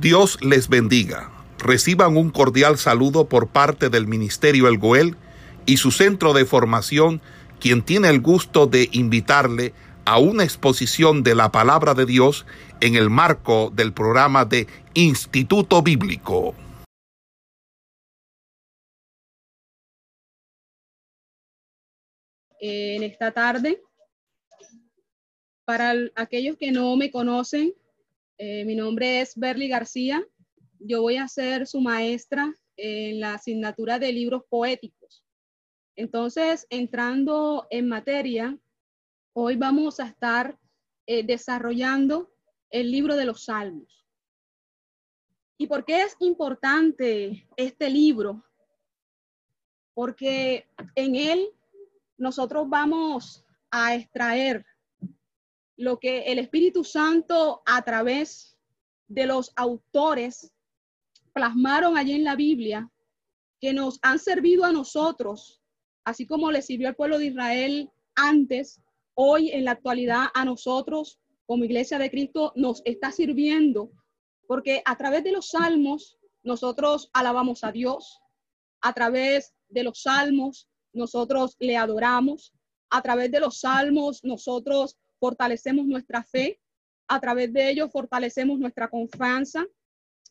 Dios les bendiga. Reciban un cordial saludo por parte del Ministerio El Goel y su centro de formación, quien tiene el gusto de invitarle a una exposición de la palabra de Dios en el marco del programa de Instituto Bíblico. En esta tarde, para aquellos que no me conocen, eh, mi nombre es Berly García. Yo voy a ser su maestra en la asignatura de libros poéticos. Entonces, entrando en materia, hoy vamos a estar eh, desarrollando el libro de los Salmos. ¿Y por qué es importante este libro? Porque en él nosotros vamos a extraer lo que el Espíritu Santo a través de los autores plasmaron allí en la Biblia, que nos han servido a nosotros, así como le sirvió al pueblo de Israel antes, hoy en la actualidad a nosotros como iglesia de Cristo nos está sirviendo, porque a través de los salmos nosotros alabamos a Dios, a través de los salmos nosotros le adoramos, a través de los salmos nosotros fortalecemos nuestra fe, a través de ellos fortalecemos nuestra confianza,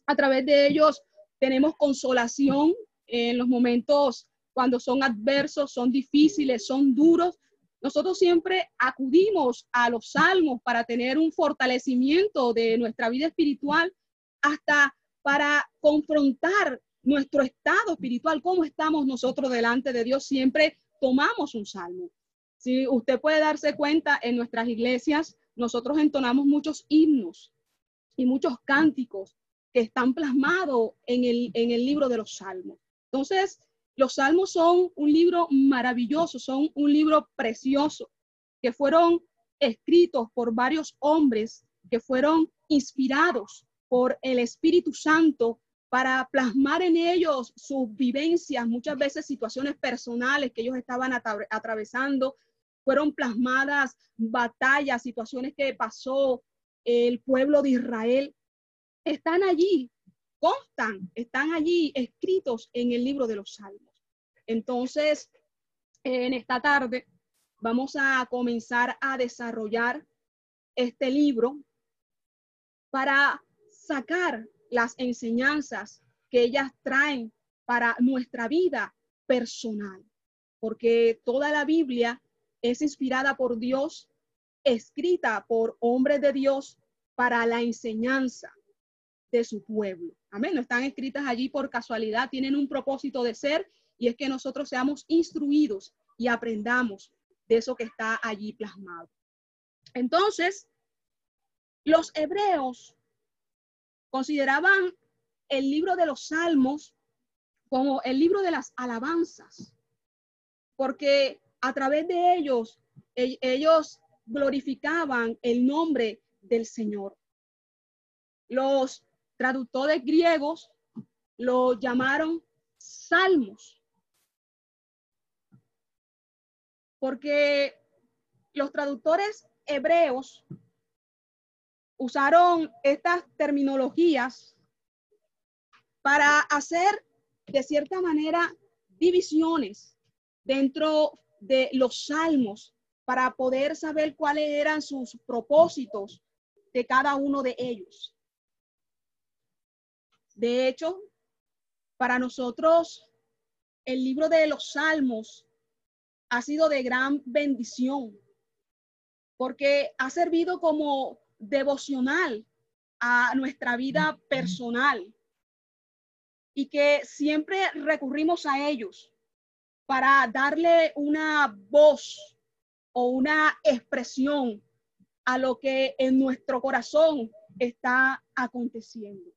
a través de ellos tenemos consolación en los momentos cuando son adversos, son difíciles, son duros. Nosotros siempre acudimos a los salmos para tener un fortalecimiento de nuestra vida espiritual, hasta para confrontar nuestro estado espiritual, cómo estamos nosotros delante de Dios, siempre tomamos un salmo. Si usted puede darse cuenta, en nuestras iglesias nosotros entonamos muchos himnos y muchos cánticos que están plasmados en el, en el libro de los salmos. Entonces, los salmos son un libro maravilloso, son un libro precioso, que fueron escritos por varios hombres que fueron inspirados por el Espíritu Santo para plasmar en ellos sus vivencias, muchas veces situaciones personales que ellos estaban atravesando, fueron plasmadas batallas, situaciones que pasó el pueblo de Israel, están allí, constan, están allí escritos en el libro de los salmos. Entonces, en esta tarde vamos a comenzar a desarrollar este libro para sacar las enseñanzas que ellas traen para nuestra vida personal, porque toda la Biblia es inspirada por Dios, escrita por hombres de Dios para la enseñanza de su pueblo. Amén. No están escritas allí por casualidad, tienen un propósito de ser y es que nosotros seamos instruidos y aprendamos de eso que está allí plasmado. Entonces, los hebreos consideraban el libro de los salmos como el libro de las alabanzas, porque a través de ellos, ellos glorificaban el nombre del Señor. Los traductores griegos lo llamaron salmos, porque los traductores hebreos usaron estas terminologías para hacer de cierta manera divisiones dentro de los salmos para poder saber cuáles eran sus propósitos de cada uno de ellos. De hecho, para nosotros, el libro de los salmos ha sido de gran bendición porque ha servido como devocional a nuestra vida personal y que siempre recurrimos a ellos para darle una voz o una expresión a lo que en nuestro corazón está aconteciendo.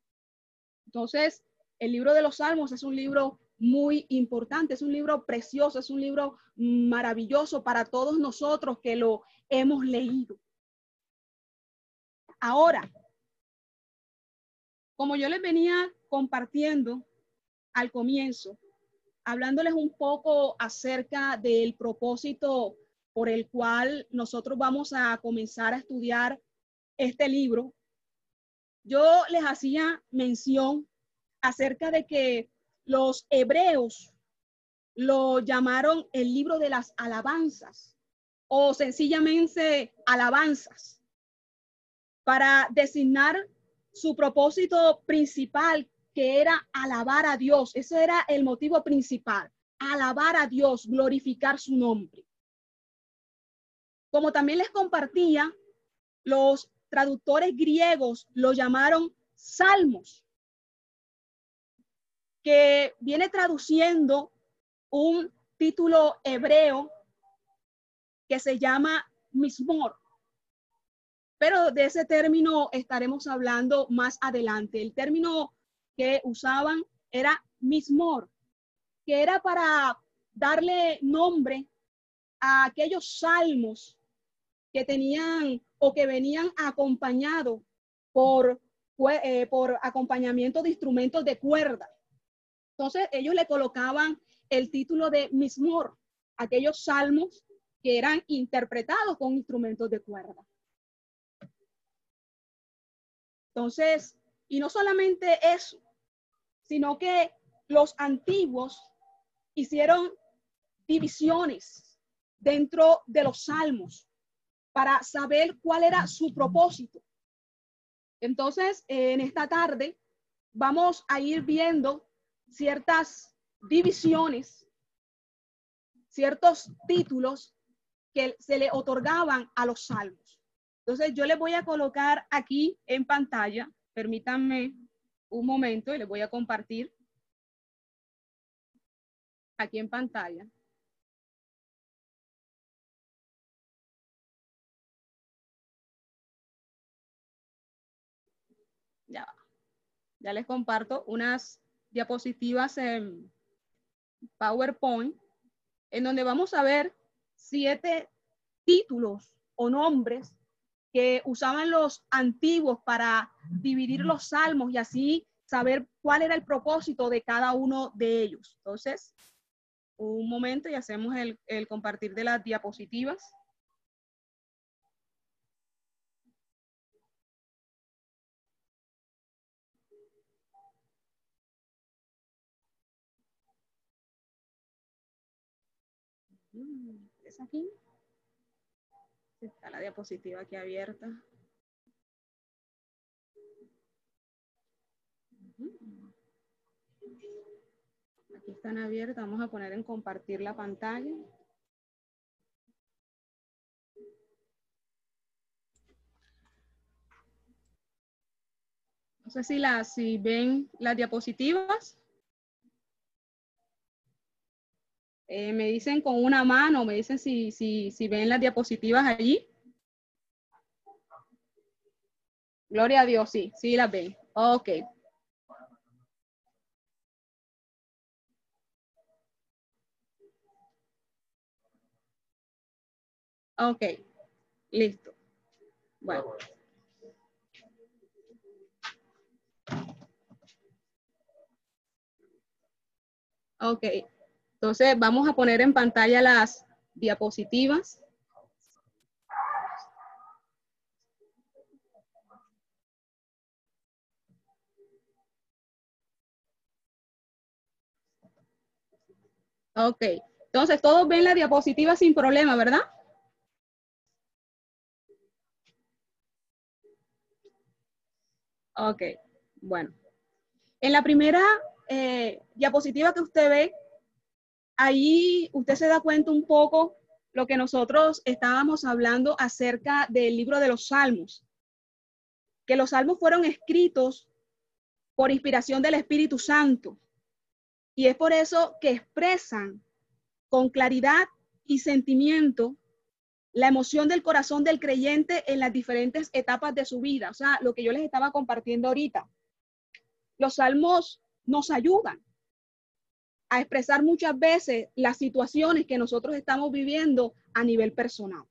Entonces, el libro de los Salmos es un libro muy importante, es un libro precioso, es un libro maravilloso para todos nosotros que lo hemos leído. Ahora, como yo les venía compartiendo al comienzo, hablándoles un poco acerca del propósito por el cual nosotros vamos a comenzar a estudiar este libro. yo les hacía mención acerca de que los hebreos lo llamaron el libro de las alabanzas o sencillamente alabanzas para designar su propósito principal, que era alabar a Dios. Ese era el motivo principal, alabar a Dios, glorificar su nombre. Como también les compartía, los traductores griegos lo llamaron salmos, que viene traduciendo un título hebreo que se llama mismor. Pero de ese término estaremos hablando más adelante. El término que usaban era mismor, que era para darle nombre a aquellos salmos que tenían o que venían acompañados por, eh, por acompañamiento de instrumentos de cuerda. Entonces ellos le colocaban el título de mismor, aquellos salmos que eran interpretados con instrumentos de cuerda. Entonces, y no solamente eso, sino que los antiguos hicieron divisiones dentro de los salmos para saber cuál era su propósito. Entonces, en esta tarde vamos a ir viendo ciertas divisiones, ciertos títulos que se le otorgaban a los salmos. Entonces, yo les voy a colocar aquí en pantalla, permítanme un momento y les voy a compartir aquí en pantalla. Ya, ya les comparto unas diapositivas en PowerPoint en donde vamos a ver siete títulos o nombres que usaban los antiguos para dividir los salmos y así saber cuál era el propósito de cada uno de ellos. Entonces, un momento y hacemos el, el compartir de las diapositivas. ¿Es aquí? Está la diapositiva aquí abierta. Aquí están abiertas. Vamos a poner en compartir la pantalla. No sé si, la, si ven las diapositivas. Eh, me dicen con una mano, me dicen si, si, si ven las diapositivas allí. Gloria a Dios, sí, sí las ven. Ok. Ok, listo. Bueno. Ok. Entonces, vamos a poner en pantalla las diapositivas. Ok, entonces todos ven la diapositiva sin problema, ¿verdad? Ok, bueno. En la primera eh, diapositiva que usted ve, ahí usted se da cuenta un poco lo que nosotros estábamos hablando acerca del libro de los salmos, que los salmos fueron escritos por inspiración del Espíritu Santo. Y es por eso que expresan con claridad y sentimiento la emoción del corazón del creyente en las diferentes etapas de su vida. O sea, lo que yo les estaba compartiendo ahorita. Los salmos nos ayudan a expresar muchas veces las situaciones que nosotros estamos viviendo a nivel personal.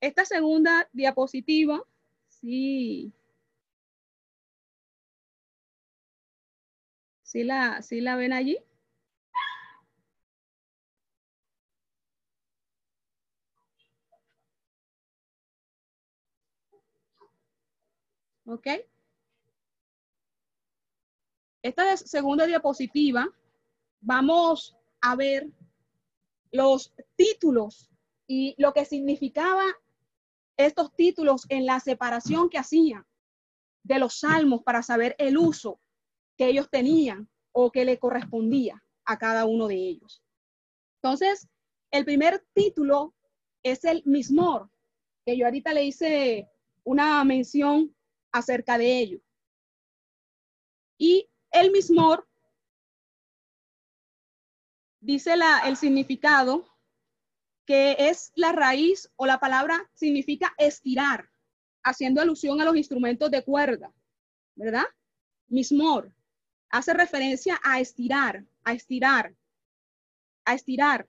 Esta segunda diapositiva, sí. ¿Sí la, sí la ven allí? ¿Ok? Esta segunda diapositiva, vamos a ver los títulos y lo que significaba estos títulos en la separación que hacían de los salmos para saber el uso que ellos tenían o que le correspondía a cada uno de ellos. Entonces, el primer título es el mismor, que yo ahorita le hice una mención acerca de ello. Y el mismor dice la, el significado que es la raíz o la palabra significa estirar, haciendo alusión a los instrumentos de cuerda, ¿verdad? Mismor hace referencia a estirar, a estirar, a estirar,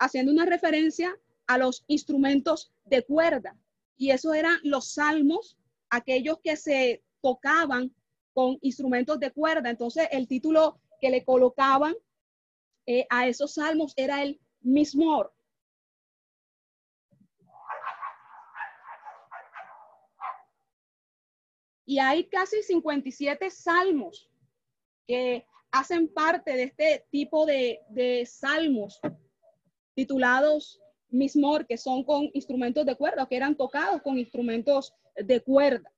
haciendo una referencia a los instrumentos de cuerda. Y eso eran los salmos, aquellos que se tocaban con instrumentos de cuerda. Entonces, el título que le colocaban eh, a esos salmos era el mismor. Y hay casi 57 salmos que hacen parte de este tipo de, de salmos titulados mismor, que son con instrumentos de cuerda, que eran tocados con instrumentos de cuerda.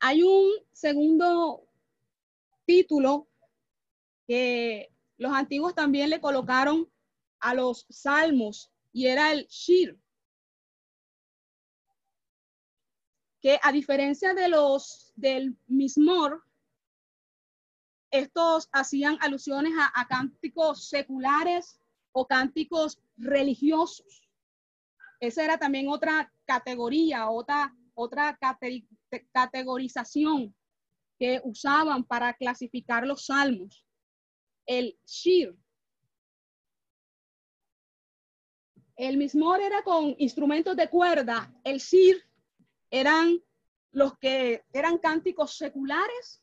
Hay un segundo título que los antiguos también le colocaron a los salmos y era el Shir. Que a diferencia de los del Mismor, estos hacían alusiones a, cánticos seculares o cánticos religiosos. Esa era también otra categoría, otra, otra categorización que usaban para clasificar los salmos. El shir. El mismor era con instrumentos de cuerda. El shir eran los que eran cánticos seculares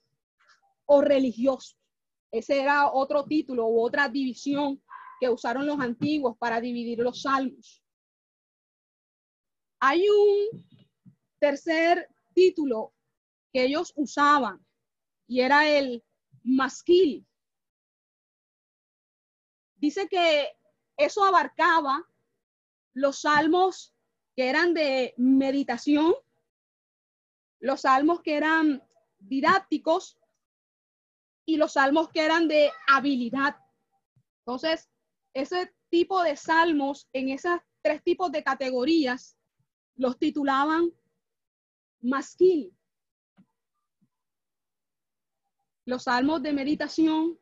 o religiosos. Ese era otro título u otra división que usaron los antiguos para dividir los salmos. Hay un tercer título que ellos usaban y era el masquil. Dice que eso abarcaba los salmos que eran de meditación, los salmos que eran didácticos y los salmos que eran de habilidad. Entonces, ese tipo de salmos en esas tres tipos de categorías los titulaban masquil. Los salmos de meditación,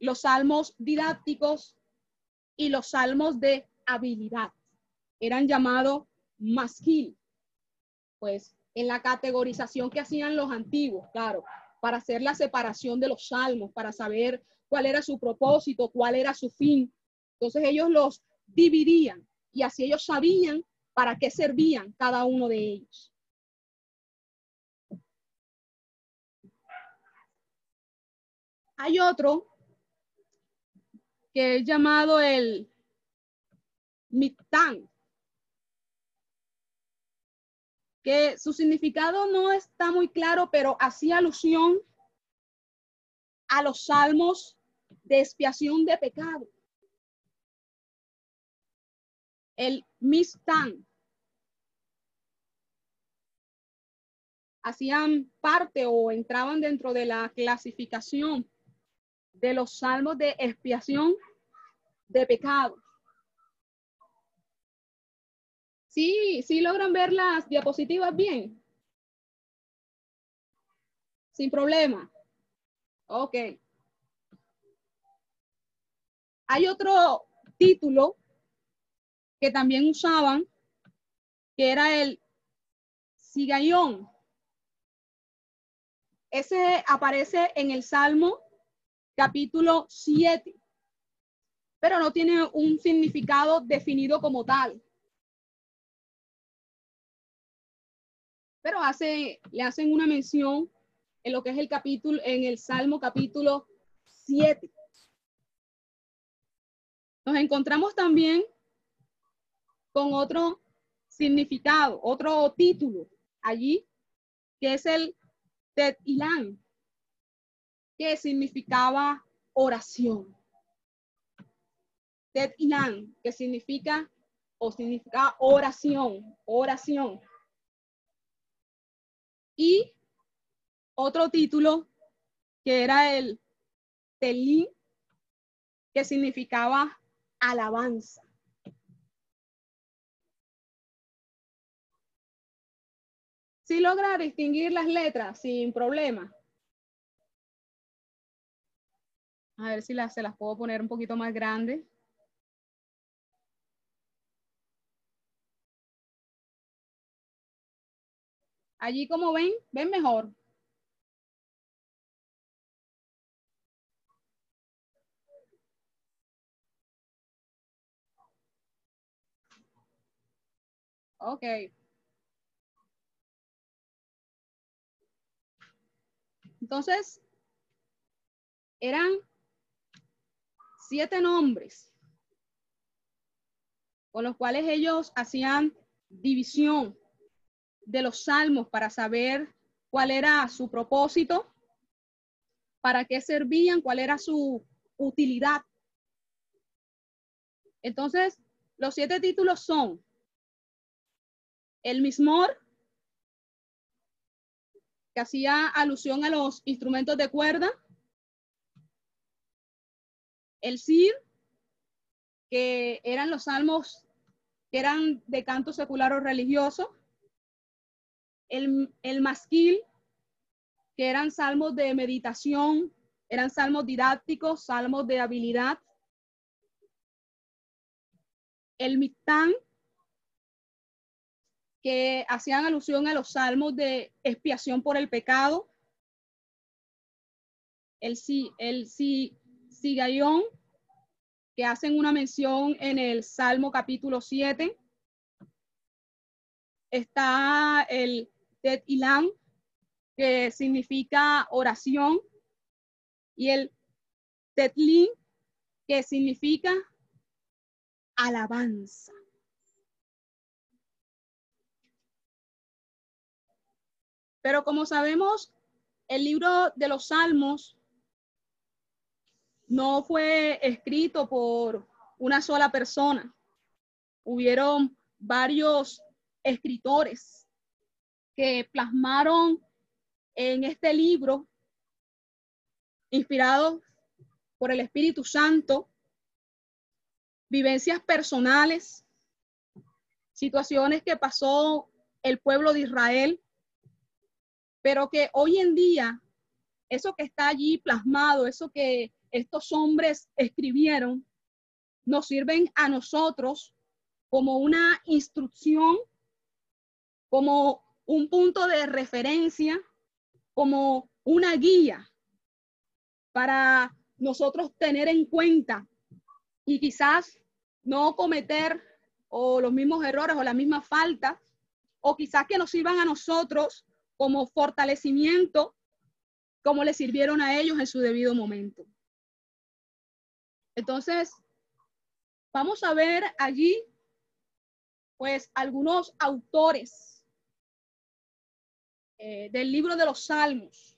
los salmos didácticos y los salmos de habilidad. Eran llamados masquil. Pues en la categorización que hacían los antiguos, claro, para hacer la separación de los salmos, para saber cuál era su propósito, cuál era su fin. Entonces ellos los dividían y así ellos sabían para qué servían cada uno de ellos. Hay otro que es llamado el mitán, que su significado no está muy claro, pero hacía alusión a los salmos de expiación de pecado. El mistán hacían parte o entraban dentro de la clasificación de los salmos de expiación de pecado. Sí, sí logran ver las diapositivas bien. Sin problema. Ok. Hay otro título que también usaban, que era el Sigayón. Ese aparece en el Salmo capítulo 7, pero no tiene un significado definido como tal. Pero hace, le hacen una mención en lo que es el capítulo, en el Salmo capítulo 7. Nos encontramos también con otro significado, otro título allí, que es el Tet Ilan, que significaba oración. Tet Ilan, que significa o significa oración, oración. Y otro título que era el Telín, que significaba alabanza. Si logra distinguir las letras sin problema. A ver si se las puedo poner un poquito más grandes. Allí como ven, ven mejor. Ok. Entonces, eran siete nombres con los cuales ellos hacían división de los salmos para saber cuál era su propósito, para qué servían, cuál era su utilidad. Entonces, los siete títulos son el mismor, que hacía alusión a los instrumentos de cuerda, el sir, que eran los salmos que eran de canto secular o religioso, el, el masquil, que eran salmos de meditación, eran salmos didácticos, salmos de habilidad, el mictán, hacían alusión a los salmos de expiación por el pecado, el, el sigayón, que hacen una mención en el Salmo capítulo 7. Está el Tet Ilam, que significa oración, y el Tetlin, que significa alabanza. Pero como sabemos, el libro de los Salmos no fue escrito por una sola persona. Hubieron varios escritores que plasmaron en este libro, inspirados por el Espíritu Santo, vivencias personales, situaciones que pasó el pueblo de Israel pero que hoy en día, eso que está allí plasmado, eso que estos hombres escribieron, nos sirven a nosotros como una instrucción, como un punto de referencia, como una guía para nosotros tener en cuenta y quizás no cometer o los mismos errores o la misma falta, o quizás que nos sirvan a nosotros como fortalecimiento, como le sirvieron a ellos en su debido momento. Entonces, vamos a ver allí, pues, algunos autores eh, del libro de los Salmos.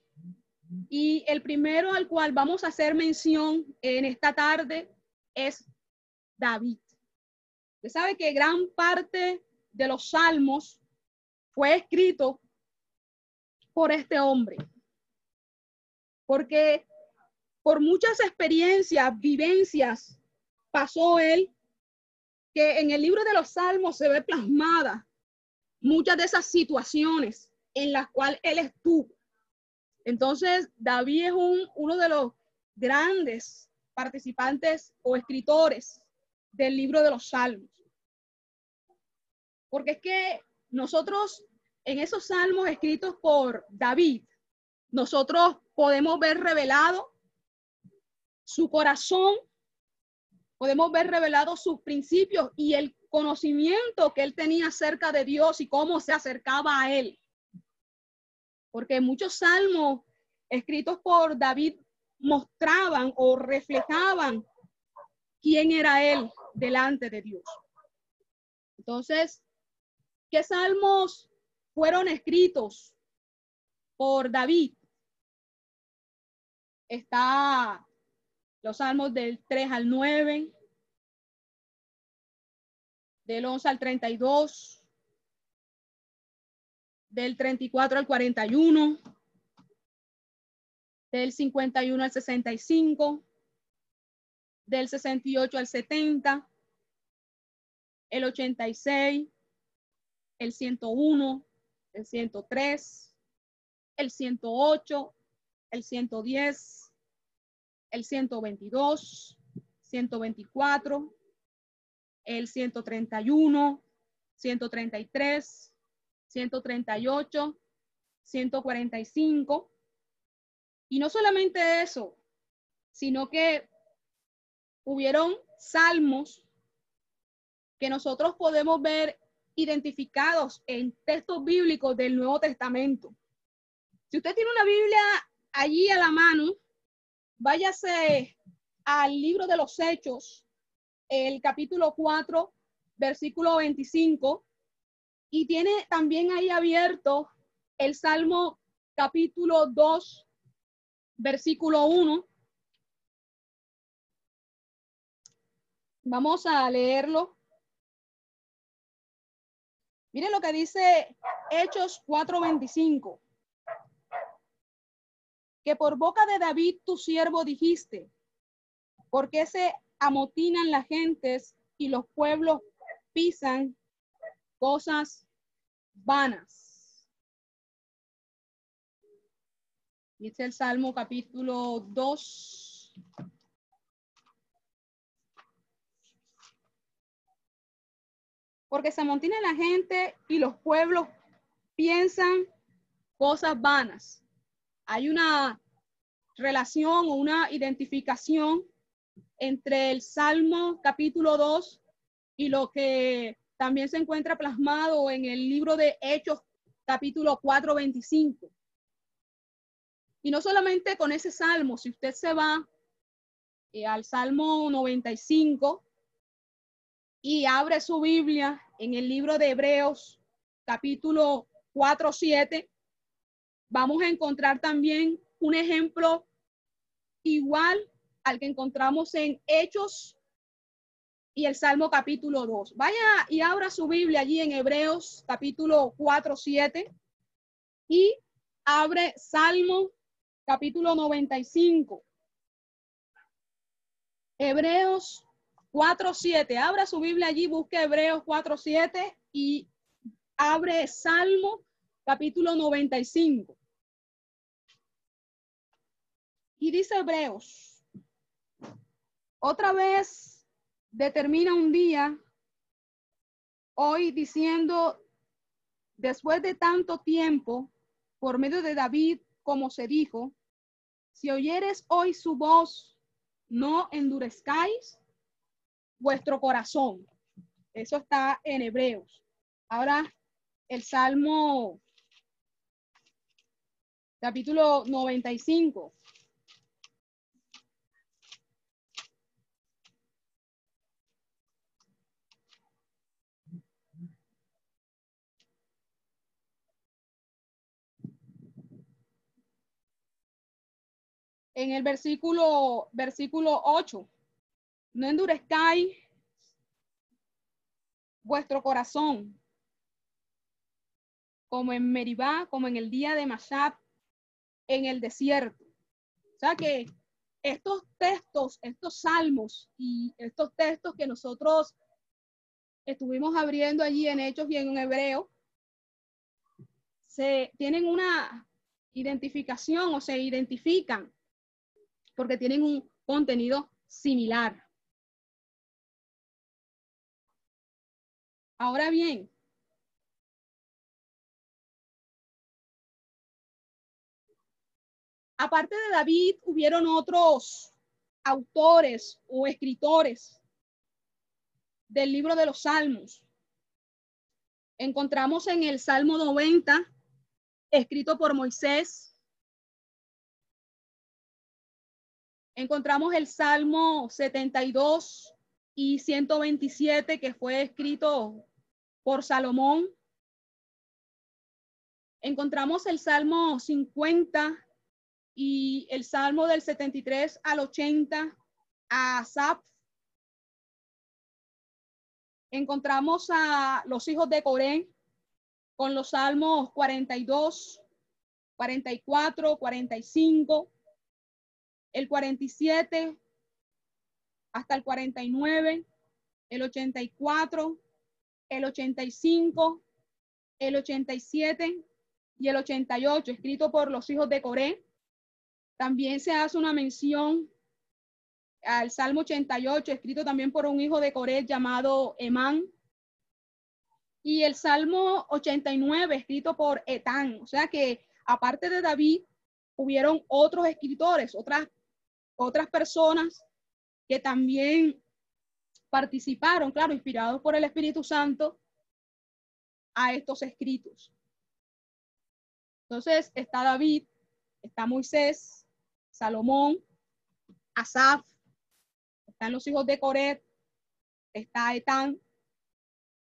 Y el primero al cual vamos a hacer mención en esta tarde es David. Usted sabe que gran parte de los salmos fue escrito por este hombre. Porque por muchas experiencias, vivencias, pasó él, que en el libro de los Salmos se ve plasmada muchas de esas situaciones en las cuales él estuvo. Entonces, David es un, uno de los grandes participantes o escritores del libro de los Salmos. Porque es que nosotros en esos salmos escritos por David, nosotros podemos ver revelado su corazón, podemos ver revelado sus principios y el conocimiento que él tenía acerca de Dios y cómo se acercaba a él. Porque muchos salmos escritos por David mostraban o reflejaban quién era él delante de Dios. Entonces, ¿qué salmos fueron escritos por David? Está los salmos del 3 al 9, del 11 al 32, del 34 al 41, del 51 al 65, del 68 al 70, el 86, el 101, el 103, el 108, el 110, el 122, 124, el 131, 133, 138, 145. Y no solamente eso, sino que hubieron salmos que nosotros podemos ver identificados en textos bíblicos del Nuevo Testamento. Si usted tiene una Biblia allí a la mano, váyase al libro de los Hechos, el capítulo 4, versículo 25, y tiene también ahí abierto el Salmo capítulo 2, versículo 1. Vamos a leerlo. Miren lo que dice Hechos 4:25. Que por boca de David tu siervo dijiste, porque se amotinan las gentes y los pueblos pisan cosas vanas. Dice el Salmo capítulo 2. Porque se amontina la gente y los pueblos piensan cosas vanas. Hay una relación o una identificación entre el Salmo capítulo 2 y lo que también se encuentra plasmado en el libro de Hechos capítulo 4, 25. Y no solamente con ese salmo, si usted se va eh, al Salmo 95 y abre su Biblia en el libro de Hebreos capítulo 4, 7, vamos a encontrar también un ejemplo igual al que encontramos en Hechos y el Salmo capítulo 2. Vaya y abra su Biblia allí en Hebreos capítulo 4, 7 y abre Salmo capítulo 95. Hebreos 4, 7. Abra su Biblia allí, busque Hebreos 4, 7 y abre Salmo capítulo 95. Y dice Hebreos otra vez determina un día, hoy diciendo, después de tanto tiempo, por medio de David, como se dijo, si oyeres hoy su voz, no endurezcáis vuestro corazón. Eso está en Hebreos. Ahora, el Salmo capítulo 95. en el versículo, versículo 8. No endurezcáis vuestro corazón, como en Meribá, como en el día de Mashab, en el desierto. O sea que estos textos, estos salmos y estos textos que nosotros estuvimos abriendo allí en Hechos y en Hebreo, se tienen una identificación o se identifican porque tienen un contenido similar. Ahora bien, aparte de David, hubieron otros autores o escritores del libro de los Salmos. Encontramos en el Salmo 90, escrito por Moisés, encontramos el Salmo 72 y 127 que fue escrito por Salomón. Encontramos el Salmo 50 y el Salmo del 73 al 80 a Asaph. Encontramos a los hijos de Coré con los Salmos 42, 44, 45, el 47 hasta el 49, el 84, el 85, el 87 y el 88, escrito por los hijos de Coré. También se hace una mención al Salmo 88, escrito también por un hijo de Coré llamado Emán. Y el Salmo 89, escrito por Etán. O sea que aparte de David, hubieron otros escritores, otras, otras personas que también participaron, claro, inspirados por el Espíritu Santo, a estos escritos. Entonces está David, está Moisés, Salomón, Asaf, están los hijos de Coret, está Etán,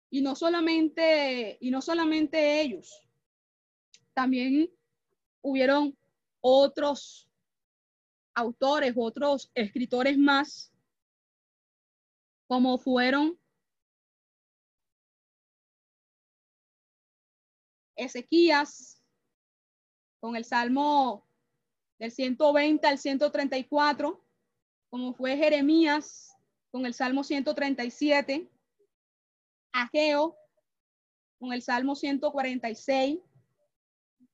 y no solamente, y no solamente ellos, también hubieron otros autores, otros escritores más, como fueron Ezequías, con el Salmo del 120 al 134, como fue Jeremías con el Salmo 137, Ageo con el Salmo 146,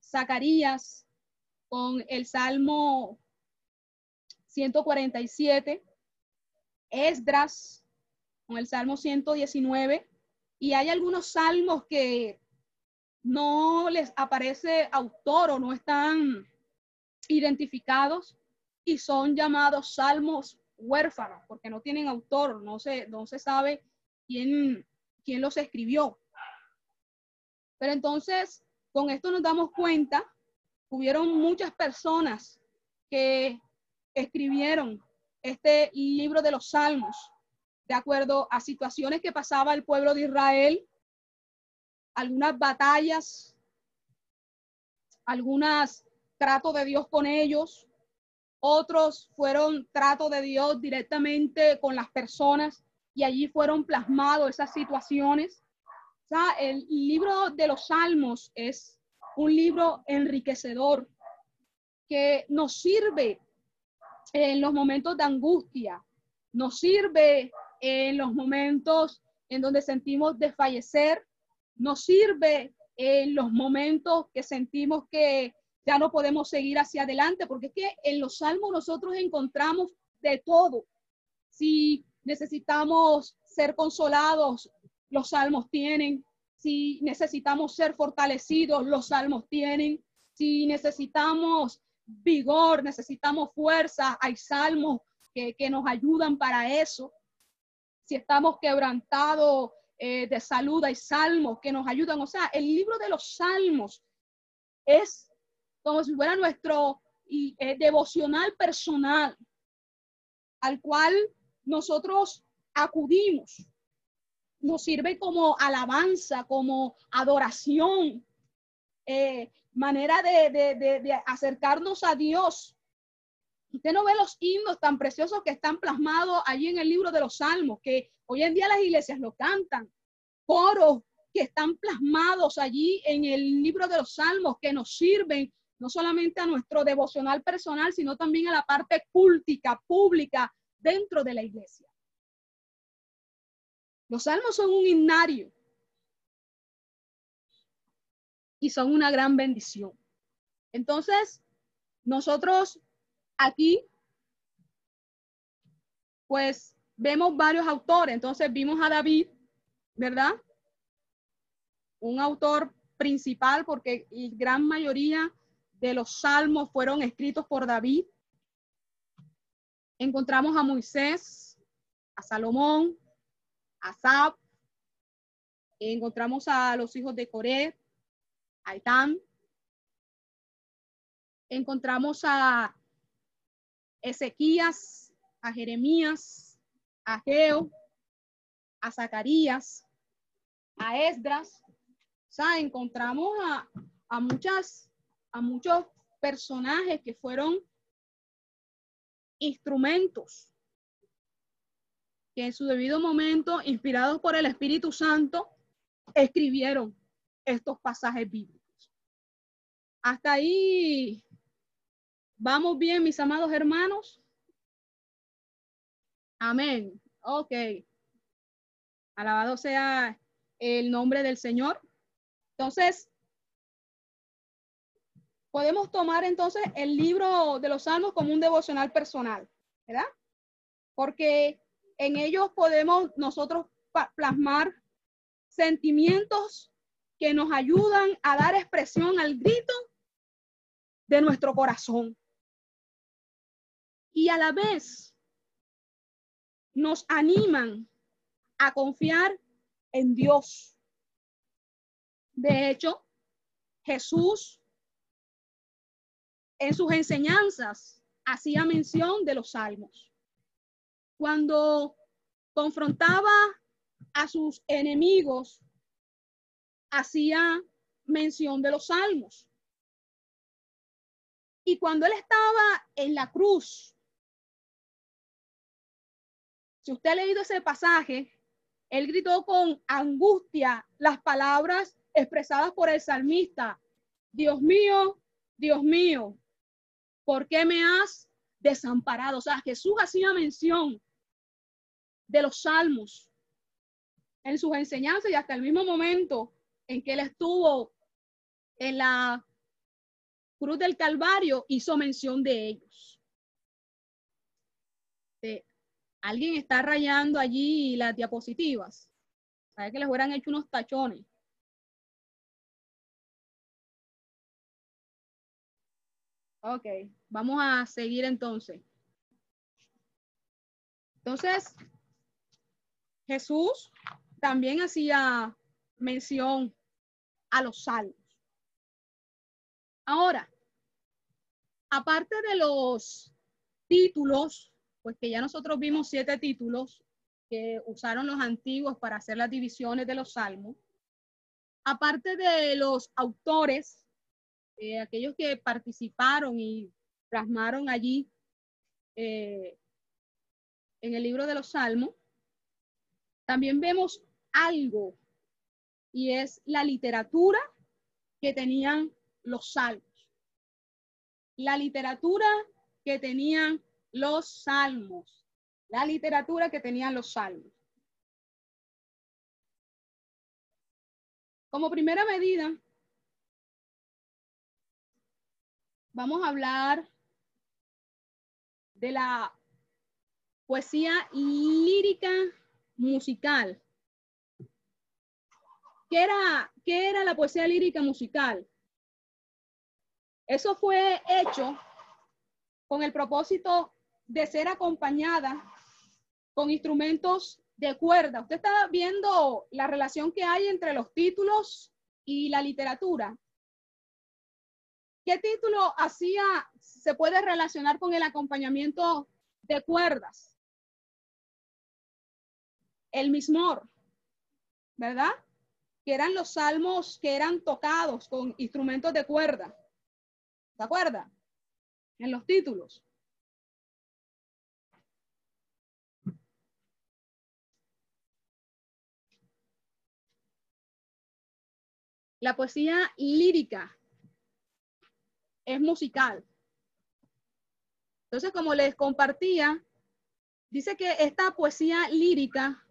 Zacarías con el Salmo 147, Esdras el Salmo 119, y hay algunos salmos que no les aparece autor o no están identificados, y son llamados salmos huérfanos, porque no tienen autor, no se, no se sabe quién, quién los escribió. Pero entonces, con esto nos damos cuenta, hubieron muchas personas que escribieron este libro de los salmos, de acuerdo a situaciones que pasaba el pueblo de Israel, algunas batallas, algunas trato de Dios con ellos, otros fueron trato de Dios directamente con las personas y allí fueron plasmados esas situaciones. O sea, el libro de los Salmos es un libro enriquecedor que nos sirve en los momentos de angustia, nos sirve en los momentos en donde sentimos desfallecer, nos sirve en los momentos que sentimos que ya no podemos seguir hacia adelante, porque es que en los salmos nosotros encontramos de todo. Si necesitamos ser consolados, los salmos tienen. Si necesitamos ser fortalecidos, los salmos tienen. Si necesitamos vigor, necesitamos fuerza, hay salmos que, nos ayudan para eso. Si estamos quebrantados eh, de salud, hay salmos que nos ayudan. O sea, el libro de los salmos es como si fuera nuestro eh, devocional personal, al cual nosotros acudimos. Nos sirve como alabanza, como adoración, eh, manera de, acercarnos a Dios. Usted no ve los himnos tan preciosos que están plasmados allí en el libro de los Salmos, que hoy en día las iglesias lo cantan. Coros que están plasmados allí en el libro de los Salmos, que nos sirven no solamente a nuestro devocional personal, sino también a la parte cultica, pública, dentro de la iglesia. Los salmos son un himnario y son una gran bendición. Entonces, nosotros aquí, pues vemos varios autores. Entonces vimos a David, ¿verdad? Un autor principal porque la gran mayoría de los salmos fueron escritos por David. Encontramos a Moisés, a Salomón, a Sab, encontramos a los hijos de Coré, a Etán, encontramos a Ezequías, a Jeremías, a Geo, a Zacarías, a Esdras, o sea, encontramos a, a muchas, a muchos personajes que fueron instrumentos que en su debido momento, inspirados por el Espíritu Santo, escribieron estos pasajes bíblicos. Hasta ahí vamos bien, mis amados hermanos. Amén. Ok. Alabado sea el nombre del Señor. Entonces, podemos tomar entonces el libro de los Salmos como un devocional personal, ¿verdad? Porque en ellos podemos nosotros plasmar sentimientos que nos ayudan a dar expresión al grito de nuestro corazón. Y a la vez nos animan a confiar en Dios. De hecho, Jesús en sus enseñanzas hacía mención de los salmos. Cuando confrontaba a sus enemigos, hacía mención de los salmos. Y cuando él estaba en la cruz, si usted ha leído ese pasaje, él gritó con angustia las palabras expresadas por el salmista, Dios mío, Dios mío, ¿por qué me has desamparado? O sea, Jesús hacía mención de los salmos en sus enseñanzas y hasta el mismo momento en que él estuvo en la cruz del Calvario, hizo mención de ellos. Alguien está rayando allí las diapositivas. Sabe que les hubieran hecho unos tachones. Ok, vamos a seguir entonces. Entonces, Jesús también hacía mención a los salmos. Ahora, aparte de los títulos, pues que ya nosotros vimos siete títulos que usaron los antiguos para hacer las divisiones de los salmos, aparte de los autores eh, aquellos que participaron y plasmaron allí eh, en el libro de los Salmos, también vemos algo y es la literatura que tenían los salmos. La literatura que tenían los salmos. La literatura que tenían los salmos. Como primera medida, vamos a hablar de la poesía lírica musical. ¿Qué era, ¿Qué era la poesía lírica musical? Eso fue hecho con el propósito de ser acompañada con instrumentos de cuerda. Usted está viendo la relación que hay entre los títulos y la literatura. ¿Qué título hacía, se puede relacionar con el acompañamiento de cuerdas? El mismor, ¿verdad? Que eran los salmos que eran tocados con instrumentos de cuerda. ¿Se acuerda? En los títulos. La poesía lírica es musical. Entonces, como les compartía, dice que esta poesía lírica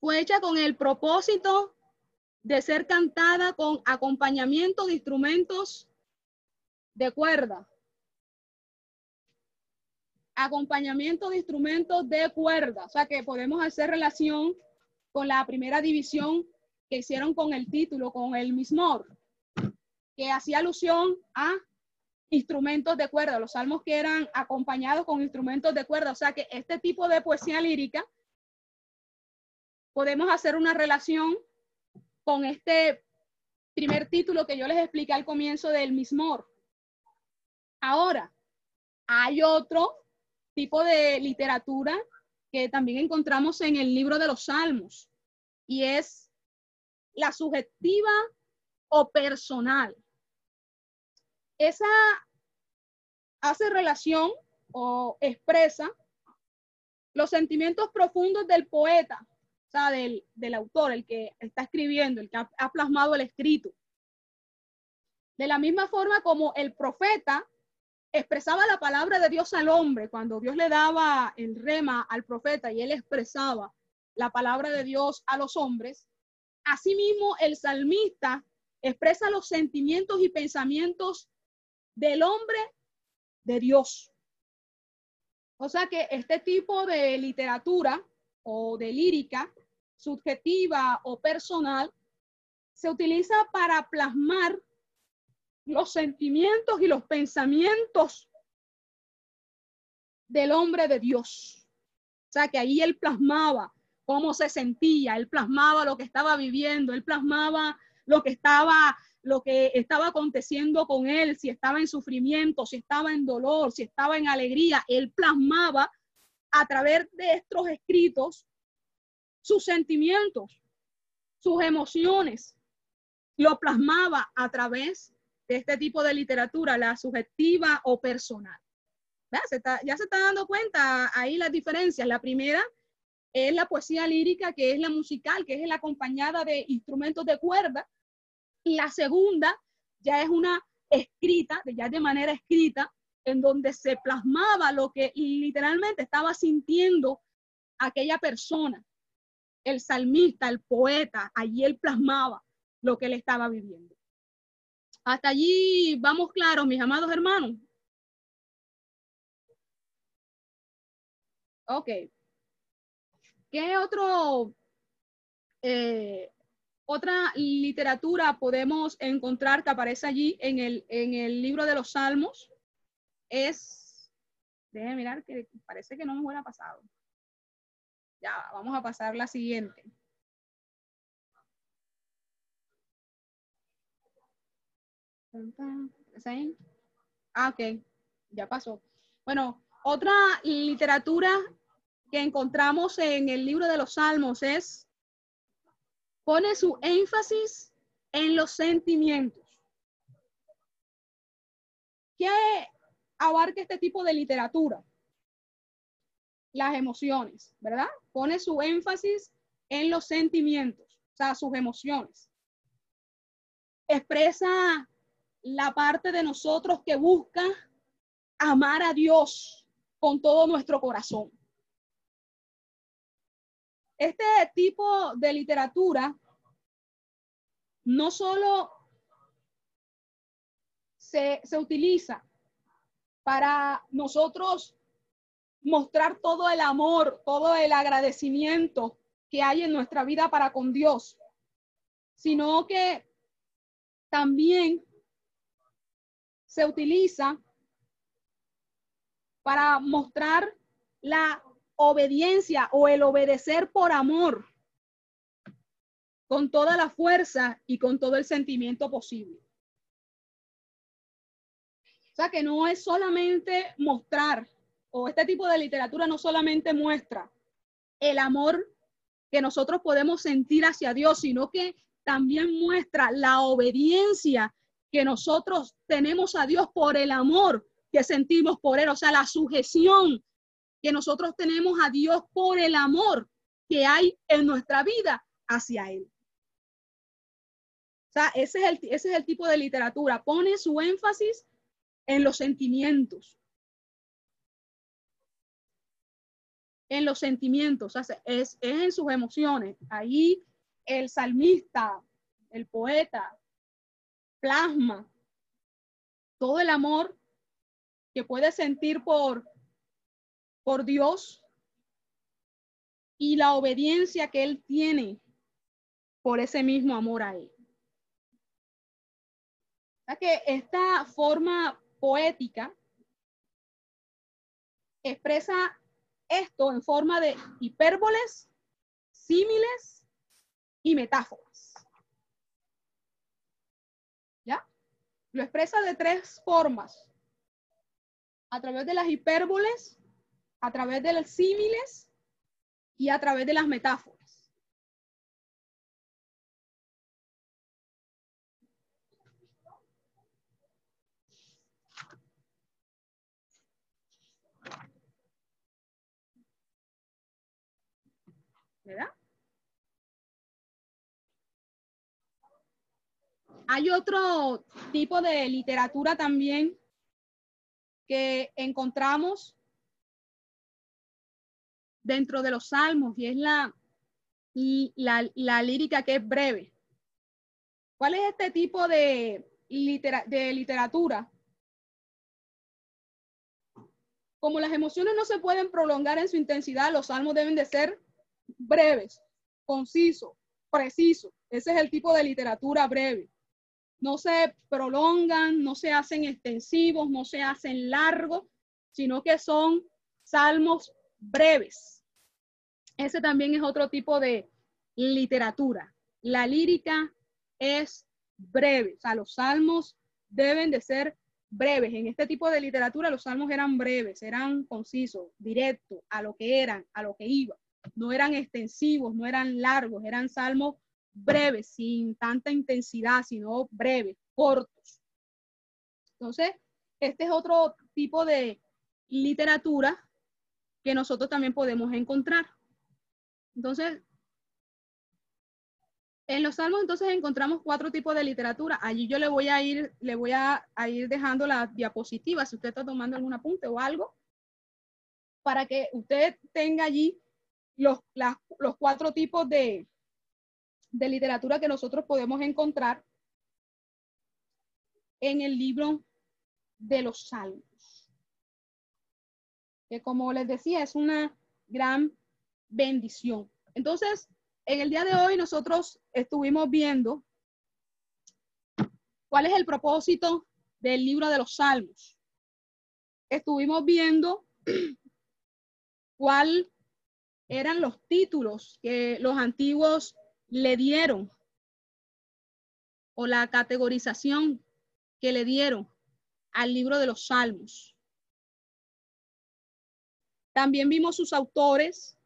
fue hecha con el propósito de ser cantada con acompañamiento de instrumentos de cuerda. Acompañamiento de instrumentos de cuerda. O sea que podemos hacer relación con la primera división que hicieron con el título, con el mismo que hacía alusión a instrumentos de cuerda, los salmos que eran acompañados con instrumentos de cuerda. O sea que este tipo de poesía lírica podemos hacer una relación con este primer título que yo les expliqué al comienzo del mismor. Ahora, hay otro tipo de literatura que también encontramos en el libro de los Salmos, y es la subjetiva o personal. Esa hace relación o expresa los sentimientos profundos del poeta, o sea, del, autor, el que está escribiendo, el que ha plasmado el escrito. De la misma forma como el profeta expresaba la palabra de Dios al hombre, cuando Dios le daba el rema al profeta y él expresaba la palabra de Dios a los hombres, asimismo el salmista expresa los sentimientos y pensamientos del hombre de Dios. O sea que este tipo de literatura o de lírica subjetiva o personal se utiliza para plasmar los sentimientos y los pensamientos del hombre de Dios. O sea, que ahí él plasmaba cómo se sentía, él plasmaba lo que estaba viviendo, él plasmaba lo que estaba lo que estaba aconteciendo con él, si estaba en sufrimiento, si estaba en dolor, si estaba en alegría, él plasmaba a través de estos escritos sus sentimientos, sus emociones, lo plasmaba a través de este tipo de literatura, la subjetiva o personal. ya se está dando cuenta ahí las diferencias. La primera es la poesía lírica, que es la musical, que es la acompañada de instrumentos de cuerda. La segunda ya es una escrita, ya de manera escrita, en donde se plasmaba lo que literalmente estaba sintiendo aquella persona, el salmista, el poeta, allí él plasmaba lo que él estaba viviendo. Hasta allí vamos claros, mis amados hermanos. Ok. ¿Qué otro, eh, otra literatura podemos encontrar que aparece allí en el, en el libro de los Salmos? Es, déjenme mirar que parece que no me hubiera pasado. Ya, vamos a pasar la siguiente. Ah, ok, ya pasó. Bueno, otra literatura que encontramos en el libro de los Salmos es, pone su énfasis en los sentimientos. ¿Qué abarca este tipo de literatura? Las emociones, ¿verdad? Pone su énfasis en los sentimientos, o sea, sus emociones. Expresa la parte de nosotros que busca amar a Dios con todo nuestro corazón. Este tipo de literatura no solo se, se utiliza para nosotros mostrar todo el amor, todo el agradecimiento que hay en nuestra vida para con Dios, sino que también se utiliza para mostrar la obediencia o el obedecer por amor con toda la fuerza y con todo el sentimiento posible. O sea que no es solamente mostrar, o este tipo de literatura no solamente muestra el amor que nosotros podemos sentir hacia Dios, sino que también muestra la obediencia que nosotros tenemos a Dios por el amor que sentimos por Él, o sea, la sujeción que nosotros tenemos a Dios por el amor que hay en nuestra vida hacia Él. O sea, ese es el, ese es el tipo de literatura. Pone su énfasis en los sentimientos. En los sentimientos, o sea, es, es en sus emociones. Ahí el salmista, el poeta, plasma todo el amor que puede sentir por, por Dios y la obediencia que él tiene por ese mismo amor a él. Que esta forma poética expresa esto en forma de hipérboles, símiles y metáforas. Lo expresa de tres formas. A través de las hipérboles, a través de los símiles y a través de las metáforas. ¿Verdad? Hay otro tipo de literatura también que encontramos dentro de los salmos y es la, la, lírica que es breve. ¿Cuál es este tipo de, de literatura? Como las emociones no se pueden prolongar en su intensidad, los salmos deben de ser breves, concisos, precisos. Ese es el tipo de literatura breve no se prolongan, no se hacen extensivos, no se hacen largos, sino que son salmos breves. Ese también es otro tipo de literatura. La lírica es breve, o sea, los salmos deben de ser breves. En este tipo de literatura los salmos eran breves, eran concisos, directos, a lo que eran, a lo que iba. No eran extensivos, no eran largos, eran salmos breves, sin tanta intensidad, sino breves, cortos. Entonces, este es otro tipo de literatura que nosotros también podemos encontrar. Entonces, en los salmos entonces encontramos cuatro tipos de literatura. Allí yo le voy a ir, le voy a, ir dejando la diapositiva si usted está tomando algún apunte o algo, para que usted tenga allí los, los cuatro tipos de, de literatura que nosotros podemos encontrar en el libro de los salmos. Que como les decía, es una gran bendición. Entonces, en el día de hoy nosotros estuvimos viendo cuál es el propósito del libro de los salmos. Estuvimos viendo cuál eran los títulos que los antiguos le dieron o la categorización que le dieron al libro de los Salmos. También vimos sus autores.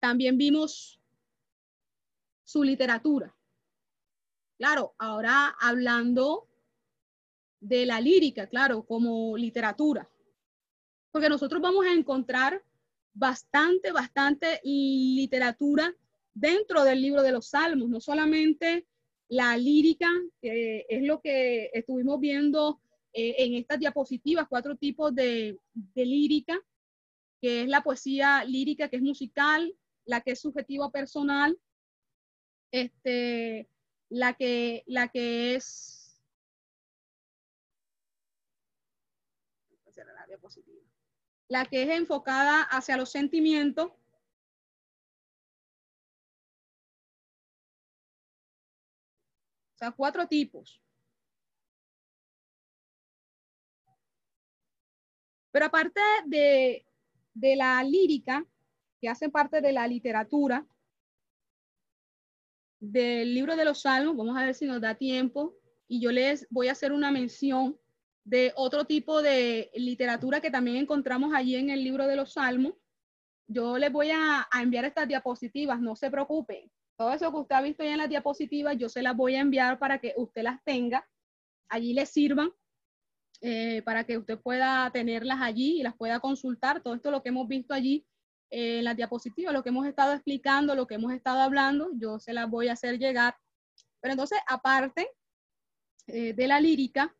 También vimos su literatura. Claro, ahora hablando de la lírica, claro, como literatura. Porque nosotros vamos a encontrar bastante, bastante literatura dentro del libro de los Salmos, no solamente la lírica, que es lo que estuvimos viendo eh, en estas diapositivas, cuatro tipos de, lírica, que es la poesía lírica, que es musical, la que es subjetiva personal, este, la, que, la que es... La diapositiva la que es enfocada hacia los sentimientos. O sea, cuatro tipos. Pero aparte de, de la lírica, que hace parte de la literatura, del libro de los salmos, vamos a ver si nos da tiempo, y yo les voy a hacer una mención de otro tipo de literatura que también encontramos allí en el libro de los Salmos. Yo les voy a, enviar estas diapositivas, no se preocupen. Todo eso que usted ha visto ahí en las diapositivas, yo se las voy a enviar para que usted las tenga, allí les sirvan, eh, para que usted pueda tenerlas allí y las pueda consultar. Todo esto lo que hemos visto allí eh, en las diapositivas, lo que hemos estado explicando, lo que hemos estado hablando, yo se las voy a hacer llegar. Pero entonces, aparte eh, de la lírica,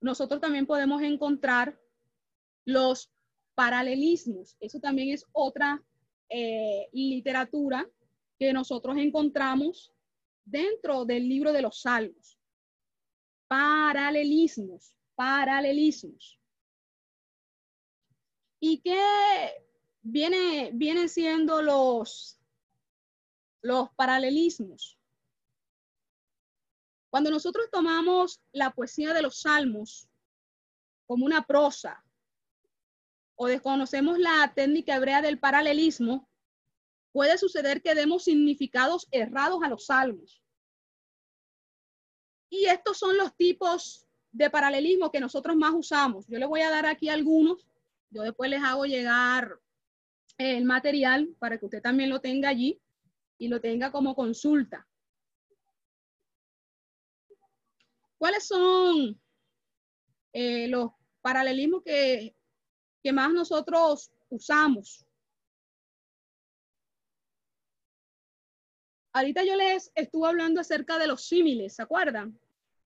nosotros también podemos encontrar los paralelismos. Eso también es otra eh, literatura que nosotros encontramos dentro del libro de los salmos. Paralelismos, paralelismos. ¿Y qué viene, vienen siendo los, los paralelismos? Cuando nosotros tomamos la poesía de los salmos como una prosa o desconocemos la técnica hebrea del paralelismo, puede suceder que demos significados errados a los salmos. Y estos son los tipos de paralelismo que nosotros más usamos. Yo les voy a dar aquí algunos. Yo después les hago llegar el material para que usted también lo tenga allí y lo tenga como consulta. ¿Cuáles son eh, los paralelismos que, que más nosotros usamos? Ahorita yo les estuve hablando acerca de los símiles, ¿se acuerdan?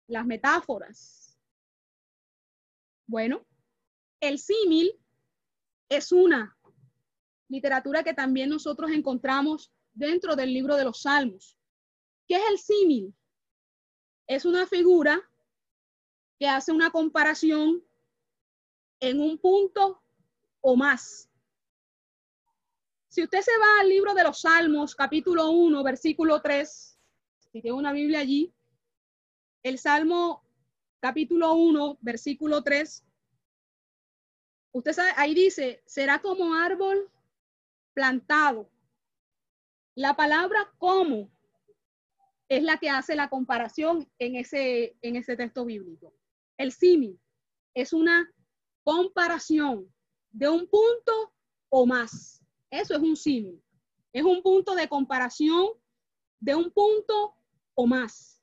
Las metáforas. Bueno, el símil es una literatura que también nosotros encontramos dentro del libro de los Salmos. ¿Qué es el símil? Es una figura que hace una comparación en un punto o más. Si usted se va al libro de los Salmos, capítulo 1, versículo 3, si tiene una Biblia allí, el Salmo capítulo 1, versículo 3, usted sabe, ahí dice, será como árbol plantado. La palabra como es la que hace la comparación en ese, en ese texto bíblico. El símil es una comparación de un punto o más. Eso es un símil. Es un punto de comparación de un punto o más.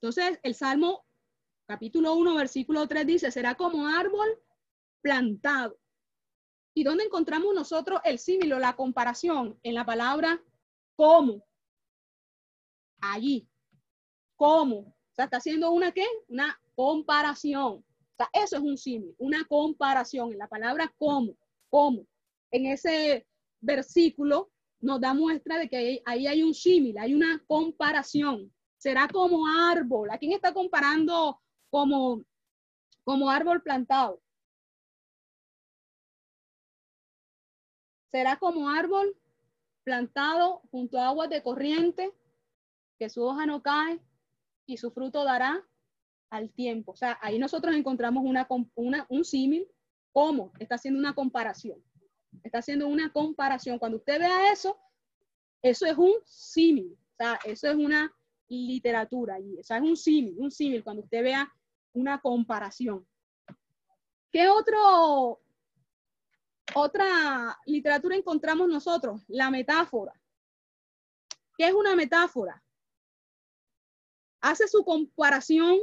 Entonces, el Salmo capítulo 1, versículo 3 dice, será como árbol plantado. ¿Y dónde encontramos nosotros el símil o la comparación? En la palabra como allí. ¿Cómo? O sea, está haciendo una qué? Una comparación. O sea, eso es un símil, una comparación en la palabra cómo, cómo. En ese versículo nos da muestra de que ahí hay un símil, hay una comparación. Será como árbol. ¿A quién está comparando como, como árbol plantado? Será como árbol plantado junto a aguas de corriente que su hoja no cae y su fruto dará al tiempo. O sea, ahí nosotros encontramos una, un símil, ¿cómo? Está haciendo una comparación. Está haciendo una comparación. Cuando usted vea eso, eso es un símil. O sea, eso es una literatura allí. O sea, es un símil, un símil cuando usted vea una comparación. ¿Qué otro, otra literatura encontramos nosotros? La metáfora. ¿Qué es una metáfora? Hace su comparación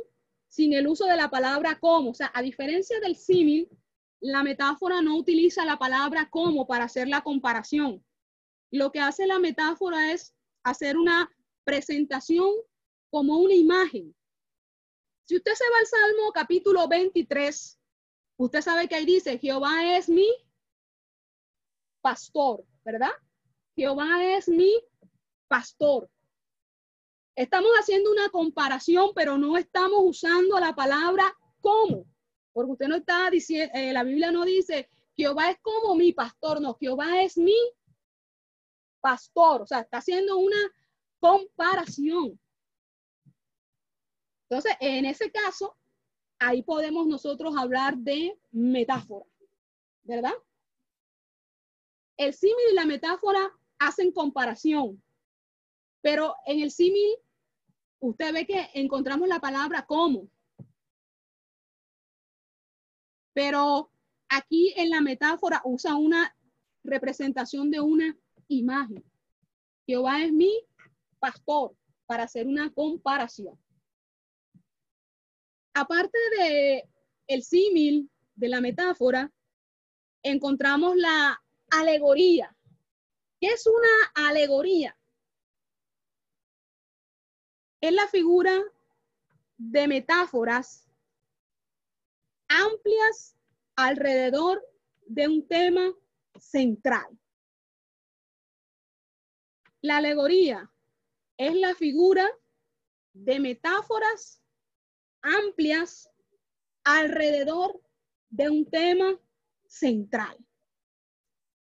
sin el uso de la palabra como. O sea, a diferencia del símil, la metáfora no utiliza la palabra como para hacer la comparación. Lo que hace la metáfora es hacer una presentación como una imagen. Si usted se va al Salmo capítulo 23, usted sabe que ahí dice, Jehová es mi pastor, ¿verdad? Jehová es mi pastor. Estamos haciendo una comparación, pero no estamos usando la palabra como, porque usted no está diciendo, eh, la Biblia no dice, Jehová es como mi pastor, no, Jehová es mi pastor, o sea, está haciendo una comparación. Entonces, en ese caso, ahí podemos nosotros hablar de metáfora, ¿verdad? El símil y la metáfora hacen comparación, pero en el símil, usted ve que encontramos la palabra como. Pero aquí en la metáfora usa una representación de una imagen. Jehová es mi pastor para hacer una comparación. Aparte de el símil de la metáfora, encontramos la alegoría. ¿Qué es una alegoría? Es la figura de metáforas amplias alrededor de un tema central. La alegoría es la figura de metáforas amplias alrededor de un tema central.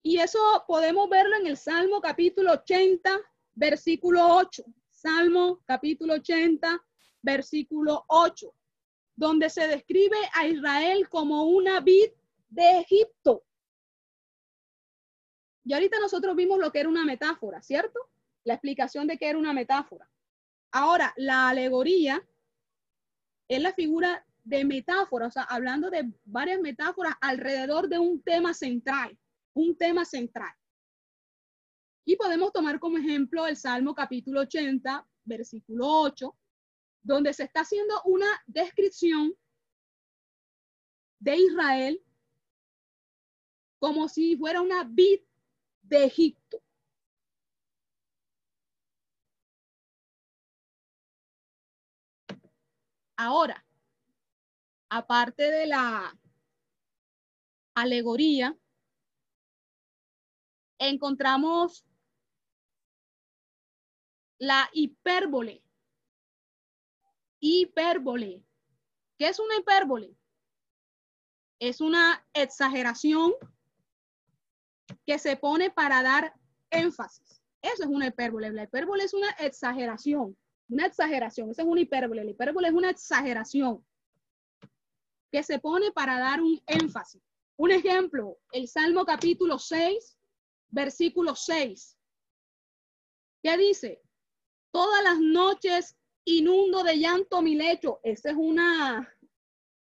Y eso podemos verlo en el Salmo capítulo 80, versículo 8. Salmo capítulo 80, versículo 8, donde se describe a Israel como una vid de Egipto. Y ahorita nosotros vimos lo que era una metáfora, ¿cierto? La explicación de qué era una metáfora. Ahora, la alegoría es la figura de metáfora, o sea, hablando de varias metáforas alrededor de un tema central, un tema central. Y podemos tomar como ejemplo el Salmo capítulo 80, versículo 8, donde se está haciendo una descripción de Israel como si fuera una vid de Egipto. Ahora, aparte de la alegoría, encontramos la hipérbole. Hipérbole. ¿Qué es una hipérbole? Es una exageración que se pone para dar énfasis. Eso es una hipérbole. La hipérbole es una exageración. Una exageración. Esa es una hipérbole. La hipérbole es una exageración que se pone para dar un énfasis. Un ejemplo, el Salmo capítulo 6, versículo 6. ¿Qué dice? Todas las noches inundo de llanto mi lecho. Esa es una,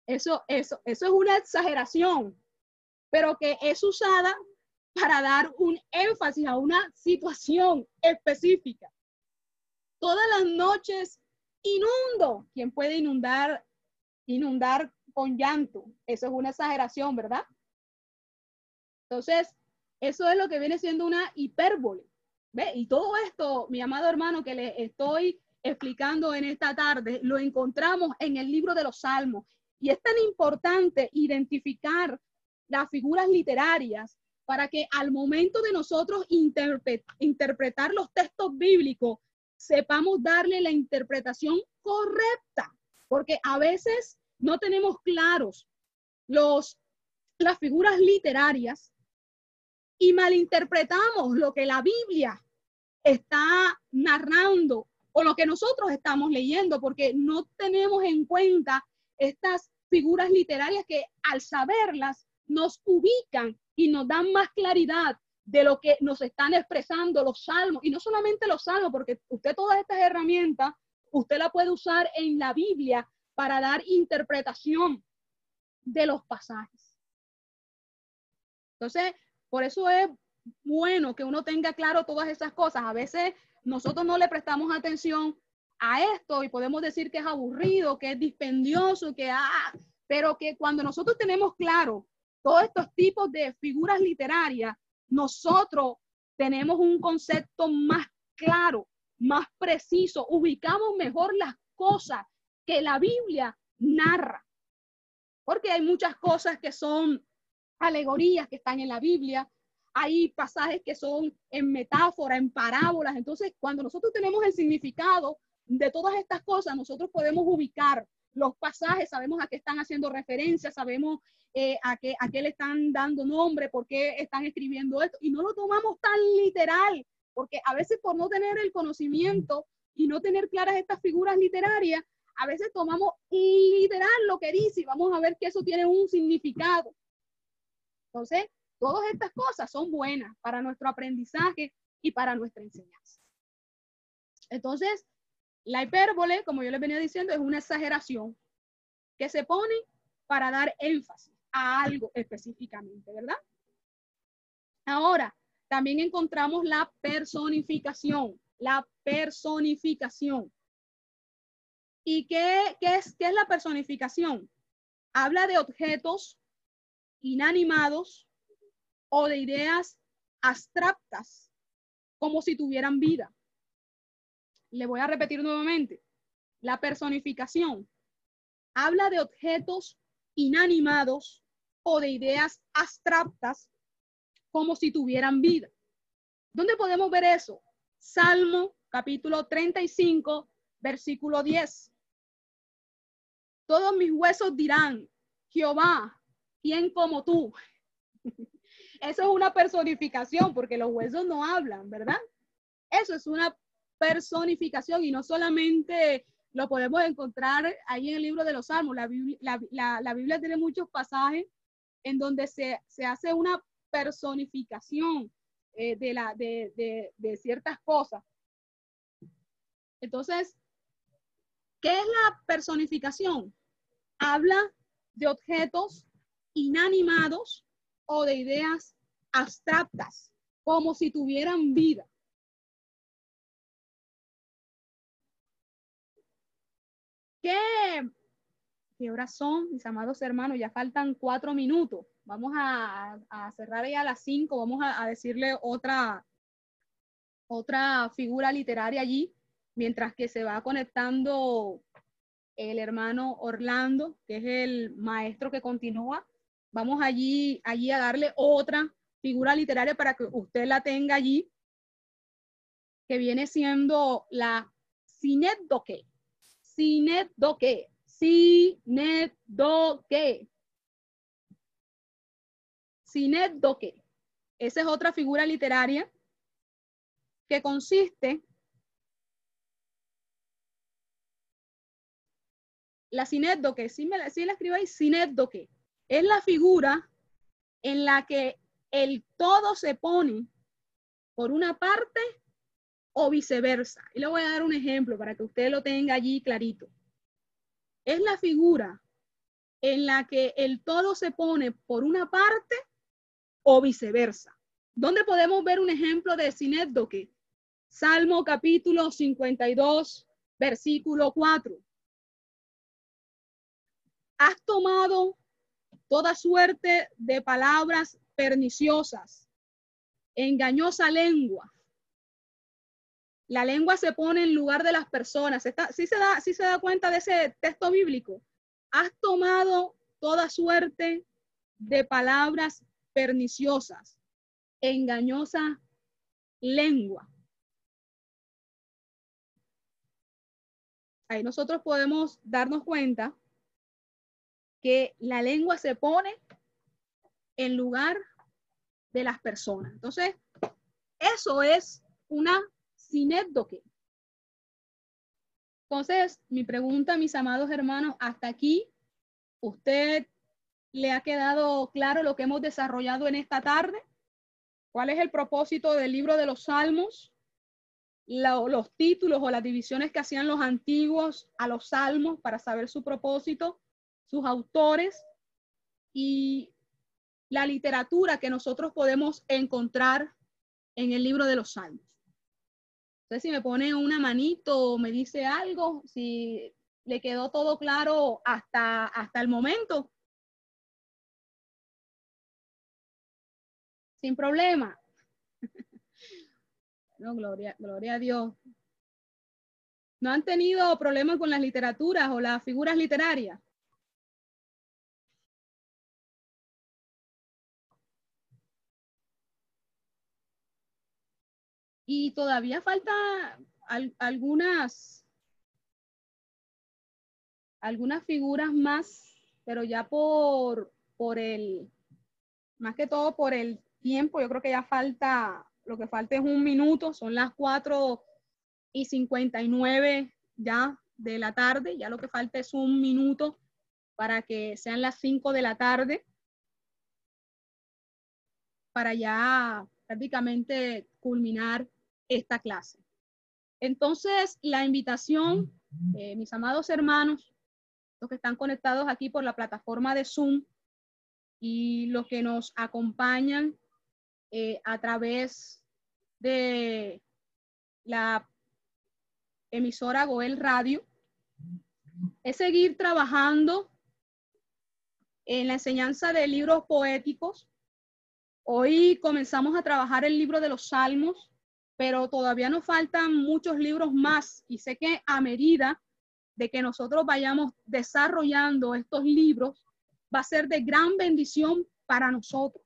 eso, eso, eso es una exageración, pero que es usada para dar un énfasis a una situación específica. Todas las noches inundo. ¿Quién puede inundar, inundar con llanto? Eso es una exageración, ¿verdad? Entonces, eso es lo que viene siendo una hipérbole. Y todo esto, mi amado hermano, que le estoy explicando en esta tarde, lo encontramos en el libro de los Salmos. Y es tan importante identificar las figuras literarias para que al momento de nosotros interpretar los textos bíblicos, sepamos darle la interpretación correcta, porque a veces no tenemos claros los, las figuras literarias y malinterpretamos lo que la Biblia está narrando o lo que nosotros estamos leyendo, porque no tenemos en cuenta estas figuras literarias que al saberlas nos ubican y nos dan más claridad de lo que nos están expresando los salmos. Y no solamente los salmos, porque usted todas estas herramientas, usted la puede usar en la Biblia para dar interpretación de los pasajes. Entonces, por eso es bueno que uno tenga claro todas esas cosas. A veces nosotros no le prestamos atención a esto y podemos decir que es aburrido, que es dispendioso, que ah, pero que cuando nosotros tenemos claro todos estos tipos de figuras literarias, nosotros tenemos un concepto más claro, más preciso, ubicamos mejor las cosas que la Biblia narra. Porque hay muchas cosas que son alegorías que están en la Biblia, hay pasajes que son en metáfora, en parábolas. Entonces, cuando nosotros tenemos el significado de todas estas cosas, nosotros podemos ubicar los pasajes, sabemos a qué están haciendo referencia, sabemos eh, a, qué, a qué le están dando nombre, por qué están escribiendo esto, y no lo tomamos tan literal, porque a veces por no tener el conocimiento y no tener claras estas figuras literarias, a veces tomamos literal lo que dice y vamos a ver que eso tiene un significado. Entonces, todas estas cosas son buenas para nuestro aprendizaje y para nuestra enseñanza. Entonces, la hipérbole, como yo les venía diciendo, es una exageración que se pone para dar énfasis a algo específicamente, ¿verdad? Ahora, también encontramos la personificación, la personificación. ¿Y qué, qué, es, qué es la personificación? Habla de objetos inanimados o de ideas abstractas, como si tuvieran vida. Le voy a repetir nuevamente. La personificación habla de objetos inanimados o de ideas abstractas, como si tuvieran vida. ¿Dónde podemos ver eso? Salmo capítulo 35, versículo 10. Todos mis huesos dirán, Jehová, ¿quién como tú? Eso es una personificación porque los huesos no hablan, ¿verdad? Eso es una personificación y no solamente lo podemos encontrar ahí en el libro de los Salmos. La Biblia, tiene muchos pasajes en donde se, hace una personificación eh, de, la, de, de ciertas cosas. Entonces, ¿qué es la personificación? Habla de objetos inanimados o de ideas abstractas, como si tuvieran vida. ¿Qué, ¿Qué horas son, mis amados hermanos? Ya faltan cuatro minutos. Vamos a, cerrar ya a las cinco. Vamos a, decirle otra, otra figura literaria allí, mientras que se va conectando el hermano Orlando, que es el maestro que continúa. Vamos allí, allí a darle otra figura literaria para que usted la tenga allí, que viene siendo la sinédoque. Sinédoque. Sinédoque. Sinédoque. Esa es otra figura literaria que consiste la sinédoque, si, me, si la escribo ahí, sinédoque, es la figura en la que el todo se pone por una parte o viceversa. Y le voy a dar un ejemplo para que usted lo tenga allí clarito. Es la figura en la que el todo se pone por una parte o viceversa. ¿Dónde podemos ver un ejemplo de sinédoque? Salmo capítulo 52, versículo 4. Has tomado toda suerte de palabras perniciosas, engañosa lengua. La lengua se pone en lugar de las personas. ¿Sí, se da, ¿Sí se da cuenta de ese texto bíblico? Has tomado toda suerte de palabras perniciosas, engañosa lengua. Ahí nosotros podemos darnos cuenta que la lengua se pone en lugar de las personas. Entonces, eso es una sinédoque. Entonces, mi pregunta, mis amados hermanos, hasta aquí, ¿usted le ha quedado claro lo que hemos desarrollado en esta tarde? ¿Cuál es el propósito del libro de los Salmos? los títulos o las divisiones que hacían los antiguos a los salmos para saber su propósito, sus autores y la literatura que nosotros podemos encontrar en el libro de los salmos. Entonces, si me pone una manito o me dice algo, si le quedó todo claro hasta, hasta el momento. Sin problema. No, gloria, gloria a Dios. ¿No han tenido problemas con las literaturas o las figuras literarias? Y todavía falta algunas, algunas figuras más, pero ya por, por el, más que todo por el tiempo, yo creo que ya falta, lo que falta es un minuto, son las cuatro y 59 ya de la tarde, ya lo que falta es un minuto para que sean las 5 de la tarde, para ya prácticamente culminar esta clase. Entonces, la invitación, eh, mis amados hermanos, los que están conectados aquí por la plataforma de Zoom y los que nos acompañan eh, a través de la emisora Goel Radio, es seguir trabajando en la enseñanza de libros poéticos. Hoy comenzamos a trabajar el libro de los Salmos pero todavía nos faltan muchos libros más y sé que a medida de que nosotros vayamos desarrollando estos libros, va a ser de gran bendición para nosotros.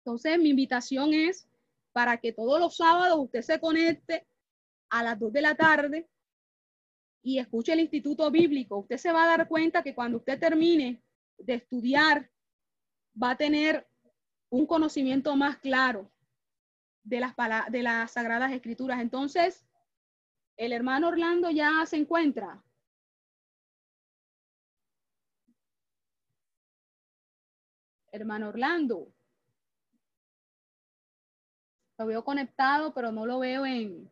Entonces, mi invitación es para que todos los sábados usted se conecte a las 2 de la tarde y escuche el Instituto Bíblico. Usted se va a dar cuenta que cuando usted termine de estudiar, va a tener un conocimiento más claro de las, de las Sagradas Escrituras. Entonces, el hermano Orlando ya se encuentra. Hermano Orlando. Lo veo conectado, pero no lo veo en...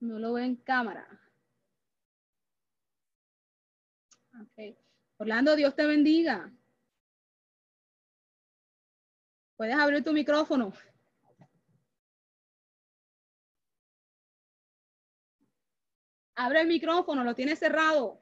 No lo veo en cámara. Orlando, Dios te bendiga. Puedes abrir tu micrófono. Abre el micrófono, lo tienes cerrado.